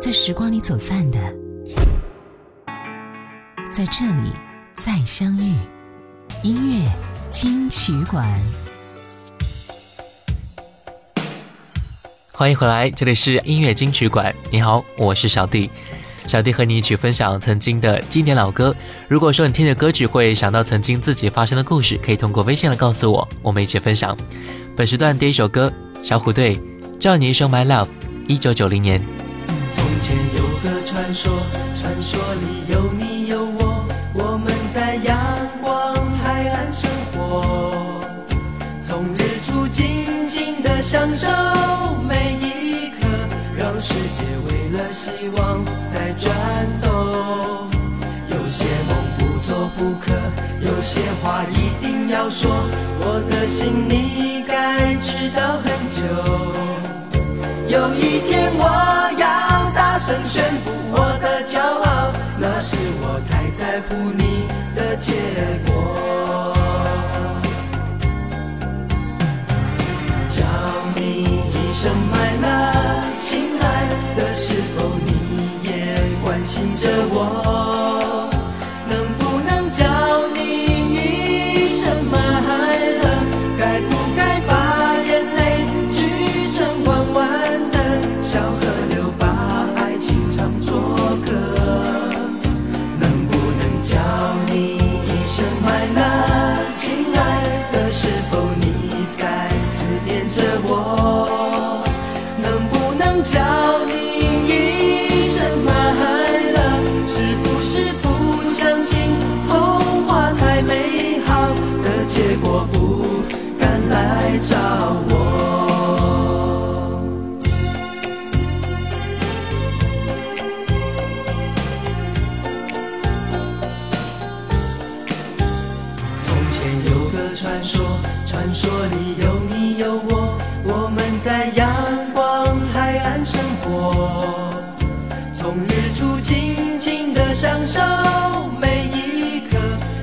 在时光里走散的，在这里再相遇。音乐金曲馆，欢迎回来，这里是音乐金曲馆。你好，我是小弟。小弟和你一起分享曾经的经典老歌。如果说你听着歌曲会想到曾经自己发生的故事，可以通过微信来告诉我，我们一起分享。本时段第一首歌，小虎队《叫你一声 My Love》，一九九零年。前有个传说，传说里有你有我，我们在阳光海岸生活，从日出静静的享受每一刻，让世界为了希望在转动。有些梦不做不可，有些话一定要说，我的心你该知道很久。有一天我要大声宣布我的骄傲，那是我太在乎你的结果。叫你一声 my love，亲爱的，是否你也关心着我？前有个传说，传说里有你有我，我们在阳光海岸生活，从日出静静的享受每一刻，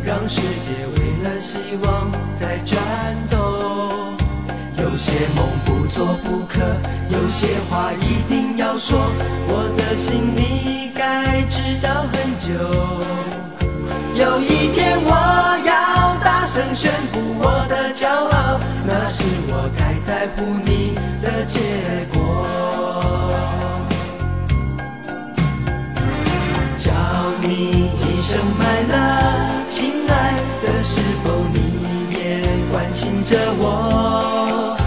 让世界为了希望在转动。有些梦不做不可，有些话一定要说，我的心你该知道很久。有一天我声宣布我的骄傲，那是我太在乎你的结果。叫你一声 my love，亲爱的，是否你也关心着我？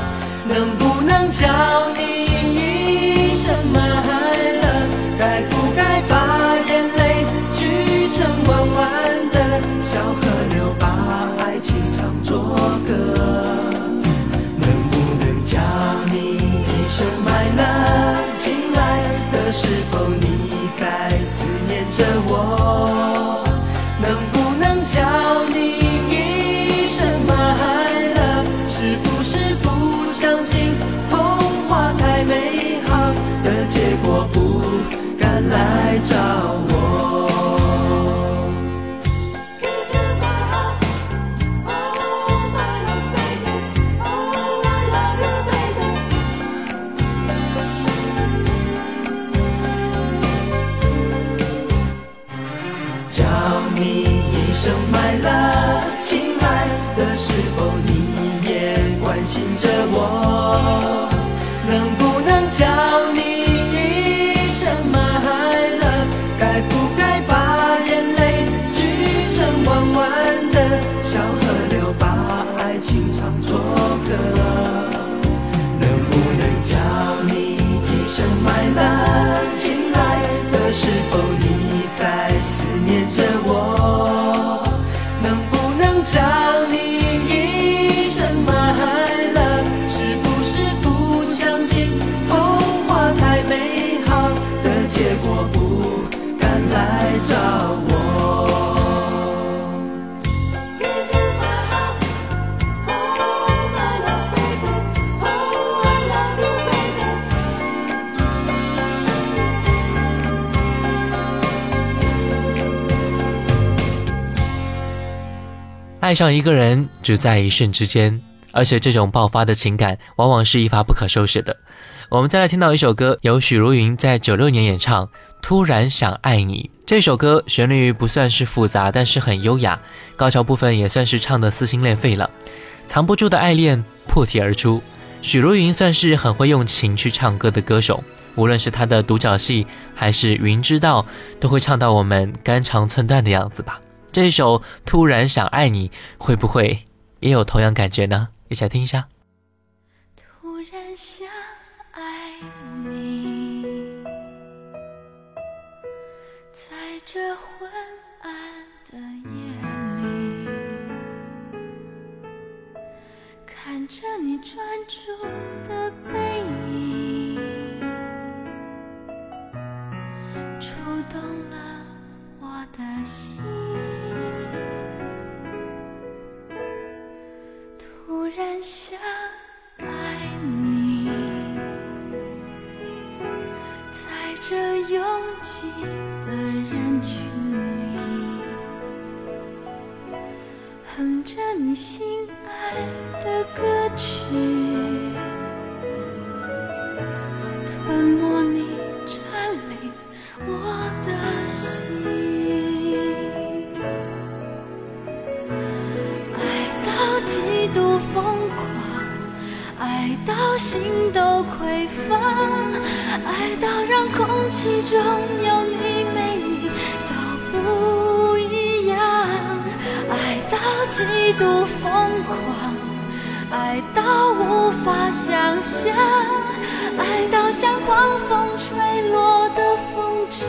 能不能叫你是否你在思念着我？能不能叫你一声 my love？是不是不相信童话太美好的结果不敢来找醒着我？能不能叫你一声 my love？该不该把眼泪聚成弯弯的小河流，把爱情唱作歌？能不能叫你一声 my love？亲爱的，是否你在思念着爱上一个人只在一瞬之间，而且这种爆发的情感往往是一发不可收拾的。我们再来听到一首歌，由许茹芸在九六年演唱《突然想爱你》。这首歌旋律不算是复杂，但是很优雅，高潮部分也算是唱的撕心裂肺了，藏不住的爱恋破体而出。许茹芸算是很会用情去唱歌的歌手，无论是她的独角戏还是《云知道》，都会唱到我们肝肠寸断的样子吧。这一首《突然想爱你》，会不会也有同样感觉呢？一起来听一下。突然想爱你，在这昏暗的夜里，看着你专注的背影，触动了我的心。然想爱你，在这拥挤的人群里，哼着你心爱的歌曲，吞没你占领我到极度疯狂，爱到心都匮乏，爱到让空气中有你没你都不一样，爱到极度疯狂，爱到无法想象，爱到像狂风吹落的风筝。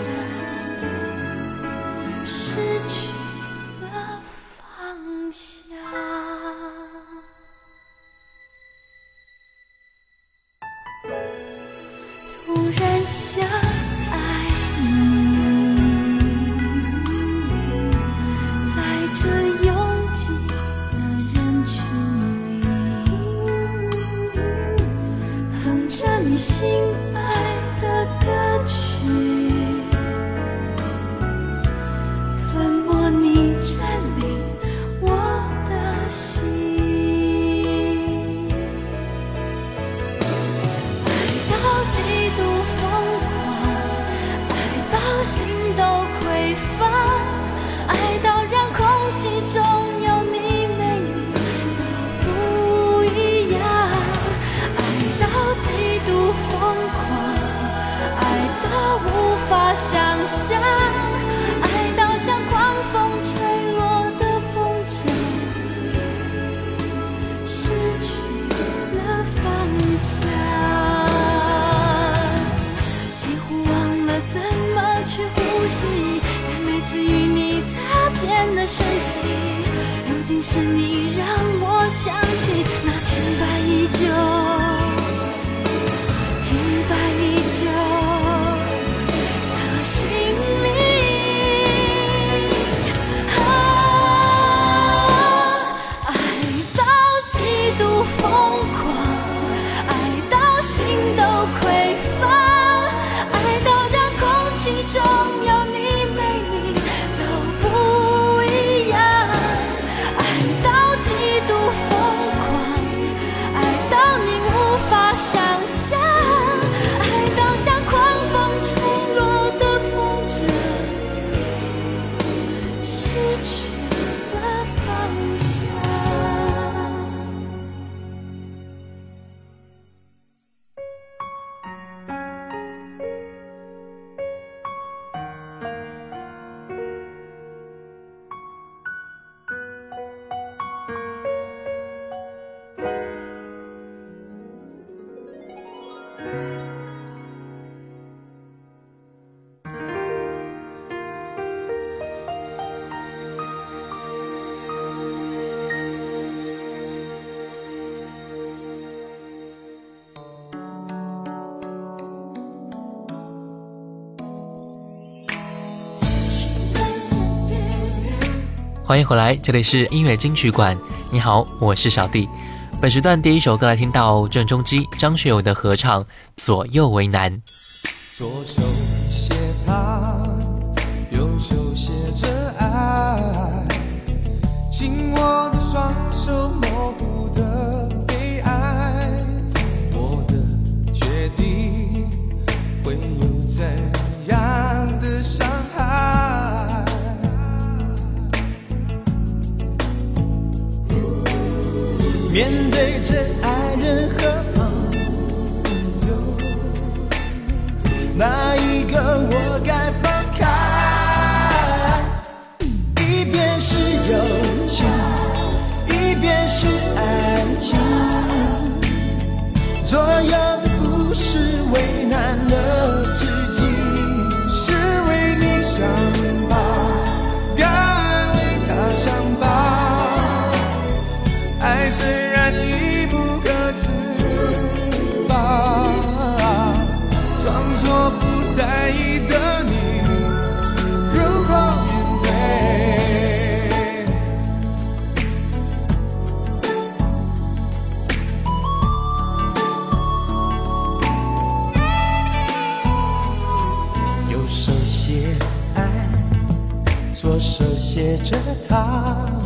是你让我想起那天白衣就。欢迎回来，这里是音乐金曲馆。你好，我是小弟。本时段第一首歌来听到郑中基、张学友的合唱《左右为难》。左手面对着爱人和朋友，哪一个我该放开？一边是友情，一边是爱情，左右的不是为难了虽然已不可自拔，装作不在意的你，如何面对？右手写爱，左手写着他。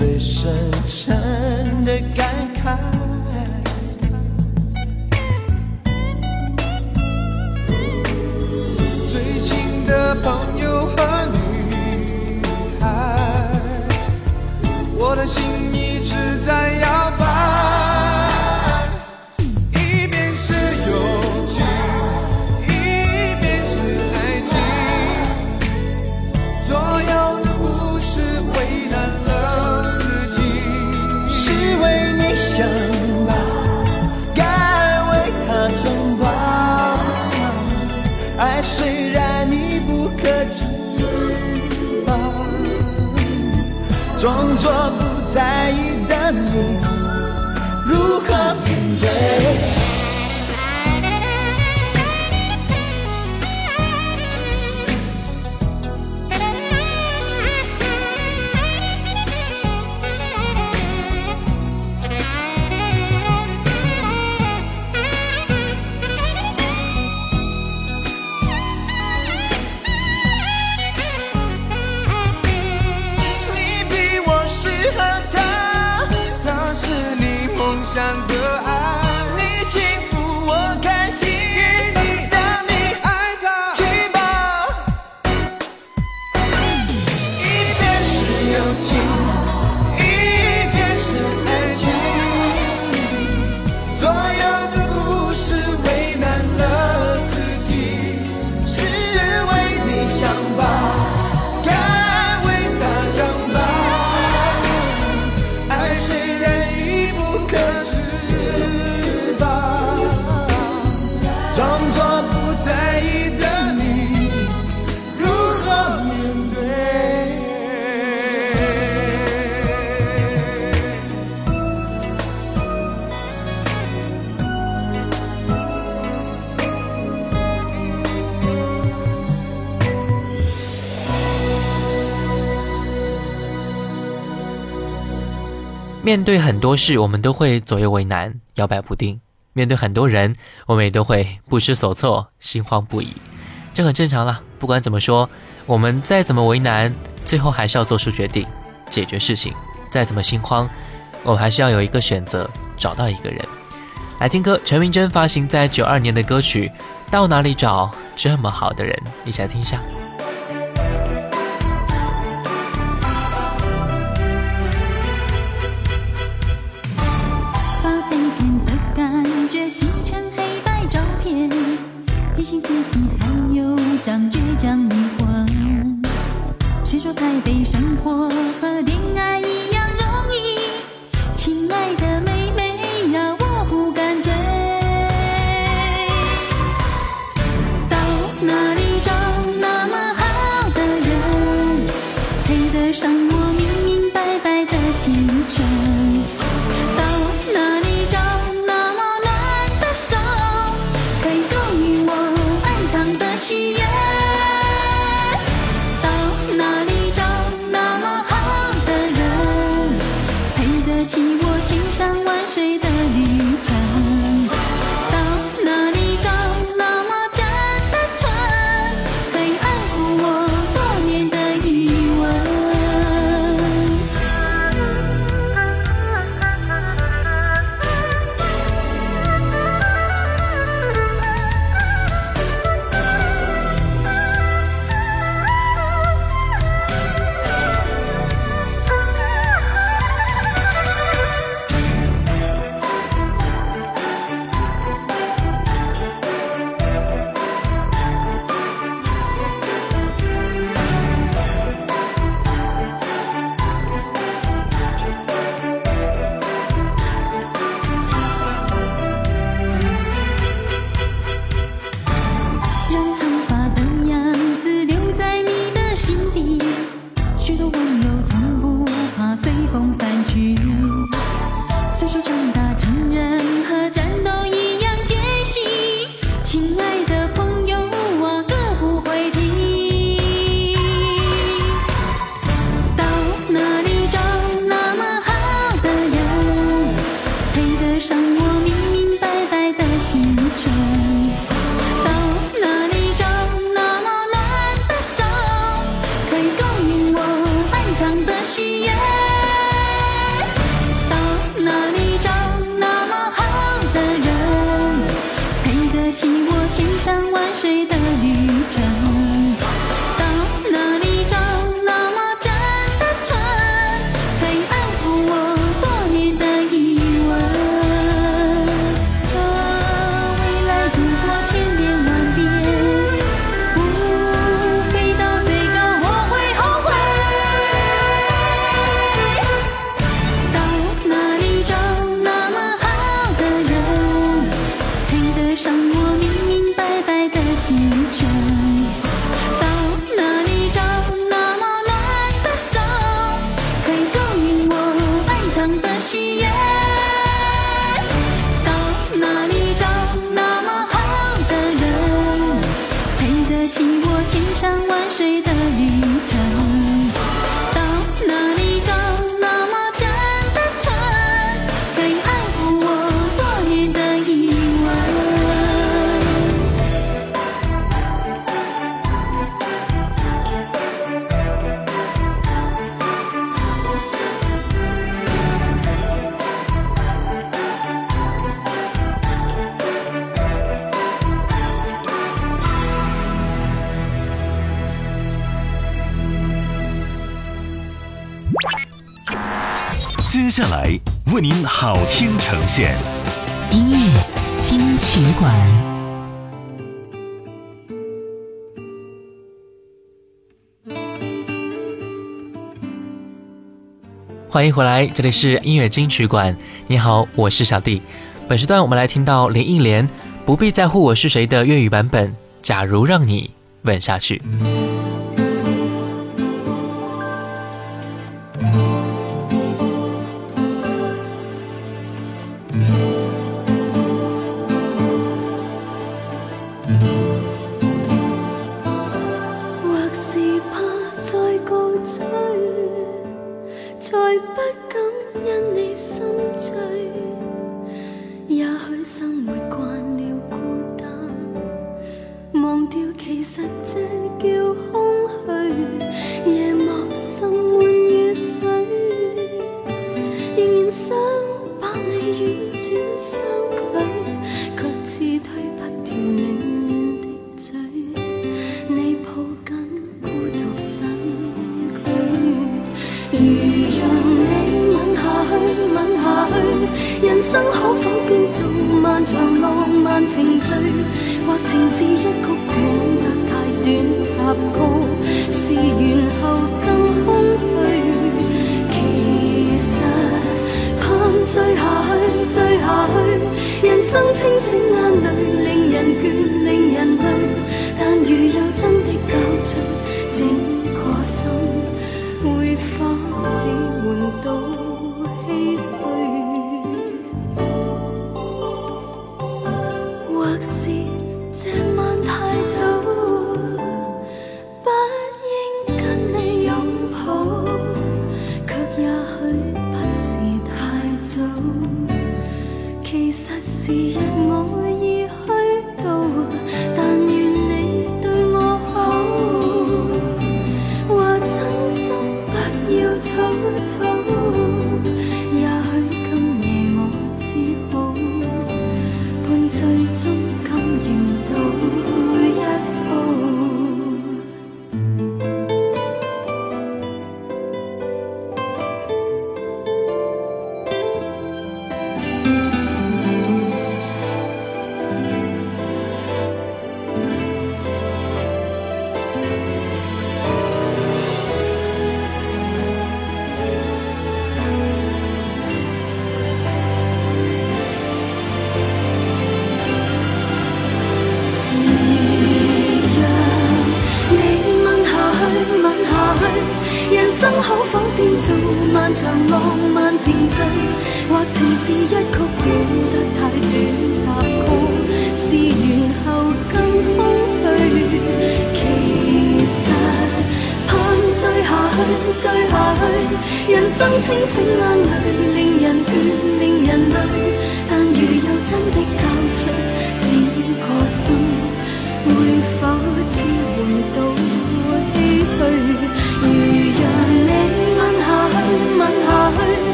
最深沉的感慨。如面对很多事，我们都会左右为难，摇摆不定；面对很多人，我们也都会不知所措，心慌不已。这很正常啦。不管怎么说，我们再怎么为难，最后还是要做出决定，解决事情。再怎么心慌，我们还是要有一个选择，找到一个人。来听歌，陈明真发行在九二年的歌曲《到哪里找这么好的人》，一起来听一下。心也为您好听呈现，音乐金曲馆，欢迎回来，这里是音乐金曲馆。你好，我是小弟。本时段我们来听到林忆莲《不必在乎我是谁》的粤语版本，《假如让你吻下去》。情是一曲短得太短插曲是缘后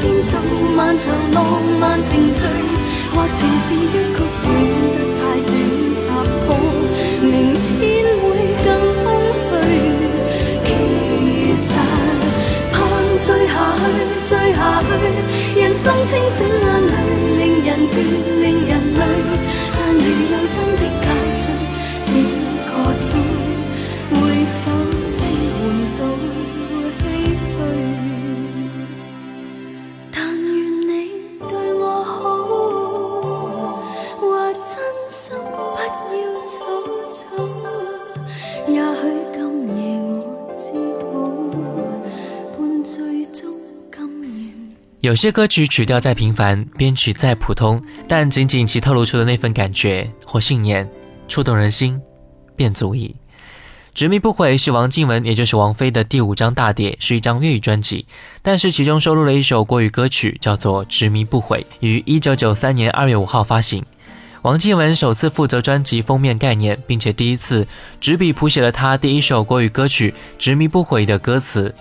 编造漫长浪漫情醉，或情是一曲短得太短插曲，明天会更空虚。其实盼醉下去，醉下去，人生清醒眼泪，令人倦，有些歌曲曲调再平凡，编曲再普通，但仅仅其透露出的那份感觉或信念，触动人心，便足矣。执迷不悔是王靖雯，也就是王菲的第五张大碟，是一张粤语专辑，但是其中收录了一首国语歌曲，叫做《执迷不悔》，于一九九三年二月五号发行。王靖雯首次负责专辑封面概念，并且第一次执笔谱写了她第一首国语歌曲《执迷不悔》的歌词。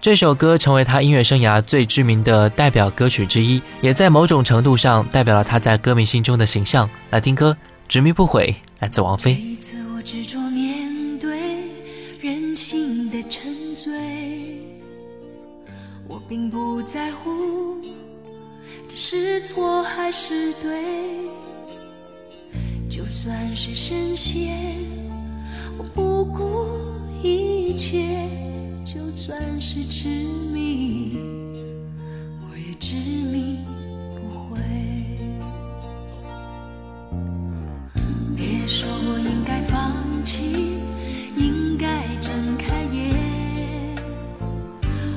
这首歌成为他音乐生涯最知名的代表歌曲之一，也在某种程度上代表了他在歌迷心中的形象。来听歌《执迷不悔》，来自王菲。一次我执着面对人性的沉醉，我并不在乎这是错还是对，就算是深陷，我不顾一切，就算是执迷，我也执迷不悔。别说我应该放弃，应该睁开眼。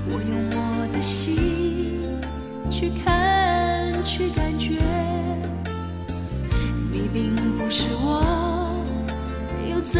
我用我的心去看，去感觉。你并不是我，又怎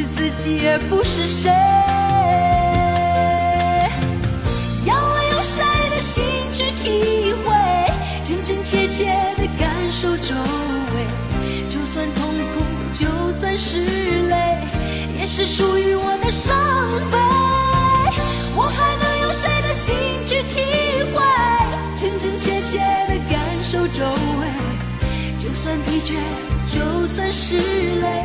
是自己而不是谁。要我用谁的心去体会，真真切切的感受周围，就算痛苦，就算是泪，也是属于我的伤悲。我还能用谁的心去体会，真真切切的感受周围？就算疲倦，就算是累，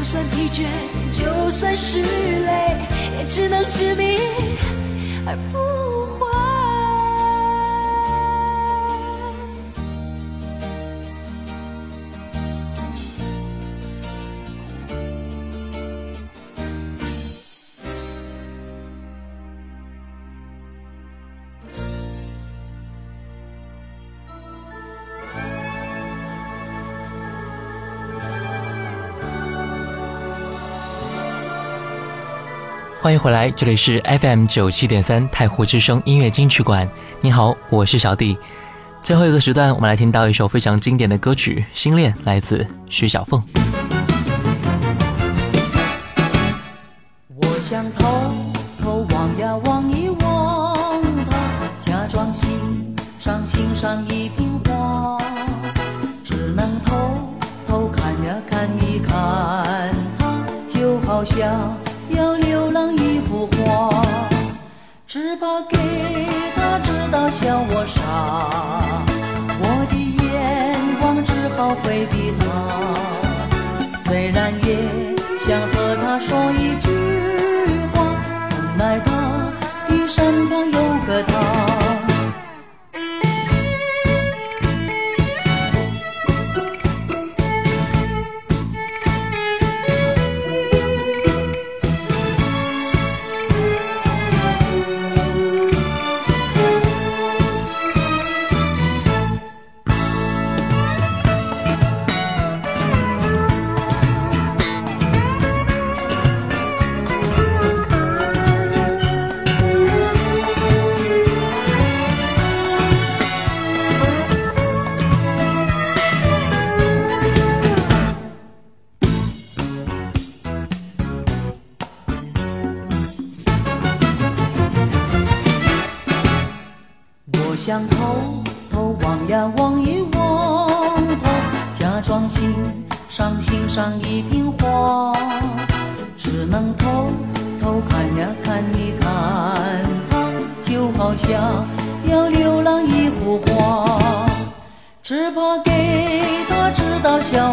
就算疲倦，就算是累，也只能执迷而不欢迎回来，这里是 FM 九七点三太湖之声音乐金曲馆。你好，我是小弟。最后一个时段，我们来听到一首非常经典的歌曲《心恋》，来自徐小凤。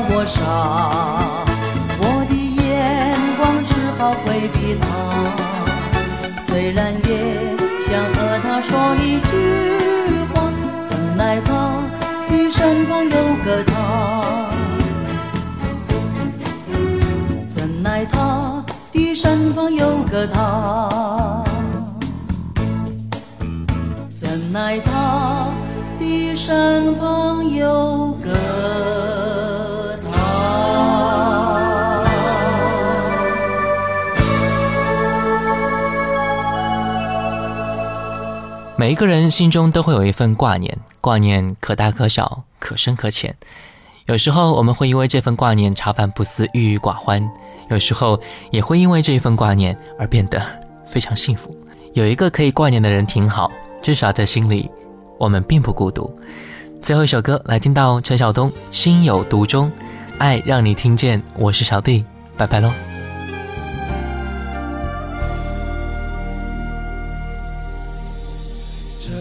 我傻，我的眼光只好回避他，虽然也。想和他说一句话，怎奈他的身旁有个他，怎奈他的身旁有个他，每一个人心中都会有一份挂念，挂念可大可小，可深可浅。有时候我们会因为这份挂念茶饭不思、郁郁寡欢；有时候也会因为这一份挂念而变得非常幸福。有一个可以挂念的人挺好，至少在心里，我们并不孤独。最后一首歌来听到陈晓东《心有独钟》，爱让你听见。我是小弟，拜拜喽。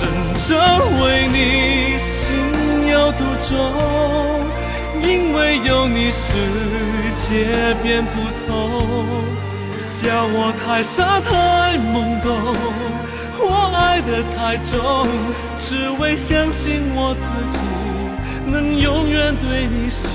真正为你心有独钟，因为有你世界变不同。笑我太傻太懵懂，我爱得太重，只为相信我自己能永远对你心